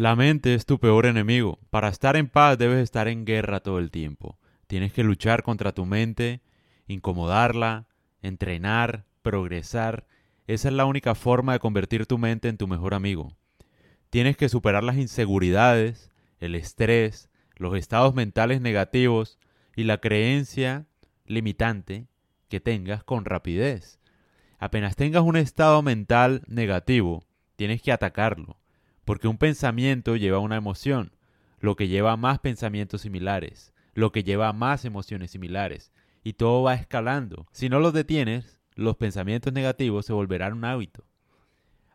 La mente es tu peor enemigo. Para estar en paz debes estar en guerra todo el tiempo. Tienes que luchar contra tu mente, incomodarla, entrenar, progresar. Esa es la única forma de convertir tu mente en tu mejor amigo. Tienes que superar las inseguridades, el estrés, los estados mentales negativos y la creencia limitante que tengas con rapidez. Apenas tengas un estado mental negativo, tienes que atacarlo, porque un pensamiento lleva una emoción, lo que lleva a más pensamientos similares, lo que lleva a más emociones similares, y todo va escalando. Si no los detienes, los pensamientos negativos se volverán un hábito.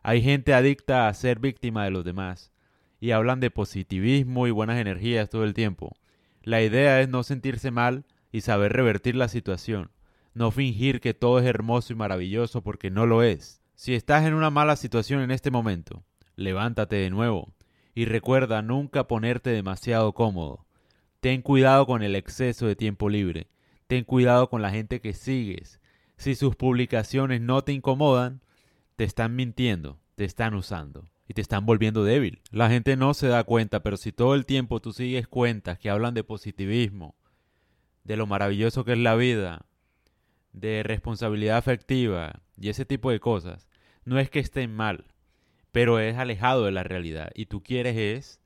Hay gente adicta a ser víctima de los demás, y hablan de positivismo y buenas energías todo el tiempo. La idea es no sentirse mal y saber revertir la situación, no fingir que todo es hermoso y maravilloso porque no lo es. Si estás en una mala situación en este momento, levántate de nuevo y recuerda nunca ponerte demasiado cómodo. Ten cuidado con el exceso de tiempo libre. Ten cuidado con la gente que sigues. Si sus publicaciones no te incomodan, te están mintiendo, te están usando y te están volviendo débil. La gente no se da cuenta, pero si todo el tiempo tú sigues cuentas que hablan de positivismo, de lo maravilloso que es la vida, de responsabilidad afectiva y ese tipo de cosas, no es que estén mal, pero es alejado de la realidad y tú quieres es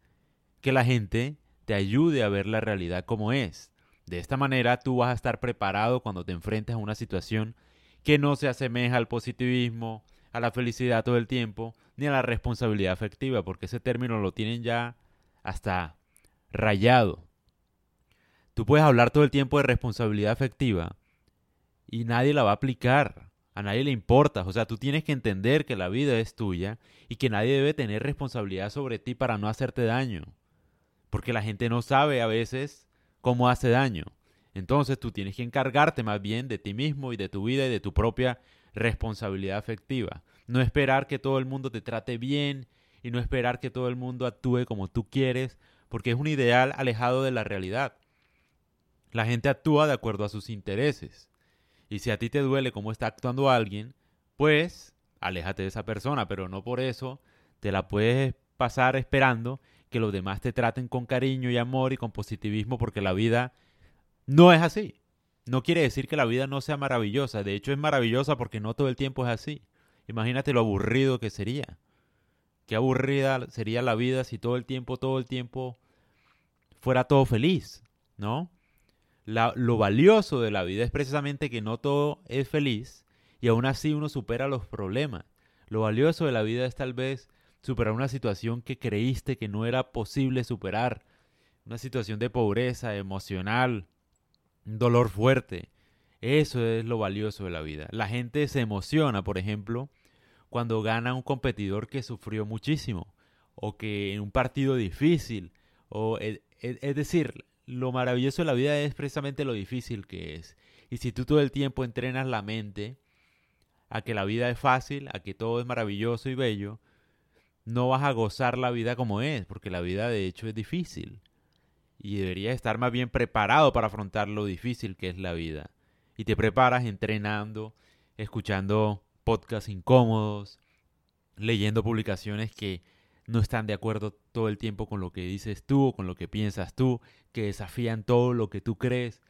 que la gente te ayude a ver la realidad como es. De esta manera tú vas a estar preparado cuando te enfrentes a una situación que no se asemeja al positivismo, a la felicidad todo el tiempo, ni a la responsabilidad afectiva, porque ese término lo tienen ya hasta rayado. Tú puedes hablar todo el tiempo de responsabilidad afectiva y nadie la va a aplicar. A nadie le importa. O sea, tú tienes que entender que la vida es tuya y que nadie debe tener responsabilidad sobre ti para no hacerte daño. Porque la gente no sabe a veces cómo hace daño. Entonces tú tienes que encargarte más bien de ti mismo y de tu vida y de tu propia responsabilidad afectiva. No esperar que todo el mundo te trate bien y no esperar que todo el mundo actúe como tú quieres, porque es un ideal alejado de la realidad. La gente actúa de acuerdo a sus intereses. Y si a ti te duele cómo está actuando alguien, pues aléjate de esa persona, pero no por eso te la puedes pasar esperando que los demás te traten con cariño y amor y con positivismo porque la vida no es así. No quiere decir que la vida no sea maravillosa, de hecho es maravillosa porque no todo el tiempo es así. Imagínate lo aburrido que sería. Qué aburrida sería la vida si todo el tiempo, todo el tiempo fuera todo feliz, ¿no? Lo valioso de la vida es precisamente que no todo es feliz y aún así uno supera los problemas. Lo valioso de la vida es tal vez superar una situación que creíste que no era posible superar, una situación de pobreza emocional, un dolor fuerte. Eso es lo valioso de la vida. La gente se emociona, por ejemplo, cuando gana un competidor que sufrió muchísimo o que en un partido difícil o e, e, es decir, lo maravilloso de la vida es precisamente lo difícil que es. Y si tú todo el tiempo entrenas la mente a que la vida es fácil, a que todo es maravilloso y bello, no vas a gozar la vida como es, porque la vida de hecho es difícil. Y deberías estar más bien preparado para afrontar lo difícil que es la vida. Y te preparas entrenando, escuchando podcasts incómodos, leyendo publicaciones que no están de acuerdo todo el tiempo con lo que dices tú o con lo que piensas tú, que desafían todo lo que tú crees,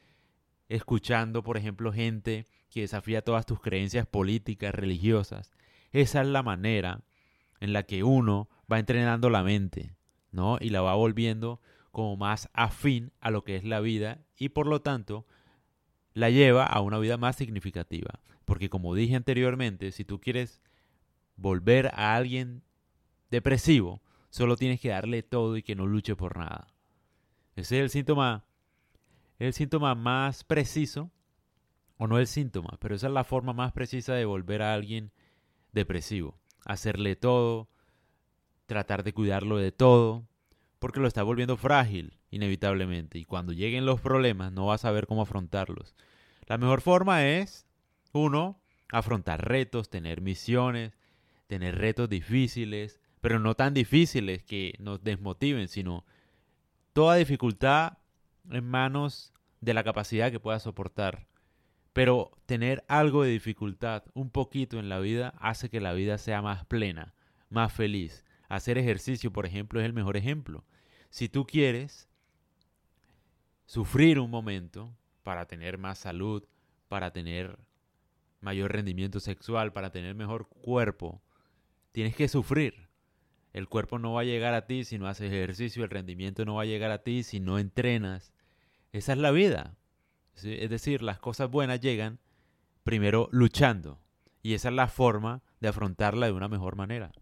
escuchando, por ejemplo, gente que desafía todas tus creencias políticas, religiosas. Esa es la manera en la que uno va entrenando la mente, ¿no? Y la va volviendo como más afín a lo que es la vida y por lo tanto la lleva a una vida más significativa. Porque como dije anteriormente, si tú quieres volver a alguien depresivo, solo tienes que darle todo y que no luche por nada. Ese es el síntoma, el síntoma más preciso, o no el síntoma, pero esa es la forma más precisa de volver a alguien depresivo. Hacerle todo, tratar de cuidarlo de todo, porque lo está volviendo frágil, inevitablemente. Y cuando lleguen los problemas, no va a saber cómo afrontarlos. La mejor forma es, uno, afrontar retos, tener misiones, tener retos difíciles, pero no tan difíciles que nos desmotiven, sino toda dificultad en manos de la capacidad que pueda soportar. Pero tener algo de dificultad, un poquito en la vida, hace que la vida sea más plena, más feliz. Hacer ejercicio, por ejemplo, es el mejor ejemplo. Si tú quieres sufrir un momento para tener más salud, para tener mayor rendimiento sexual, para tener mejor cuerpo, tienes que sufrir. El cuerpo no va a llegar a ti si no haces ejercicio, el rendimiento no va a llegar a ti si no entrenas. Esa es la vida. Es decir, las cosas buenas llegan primero luchando. Y esa es la forma de afrontarla de una mejor manera.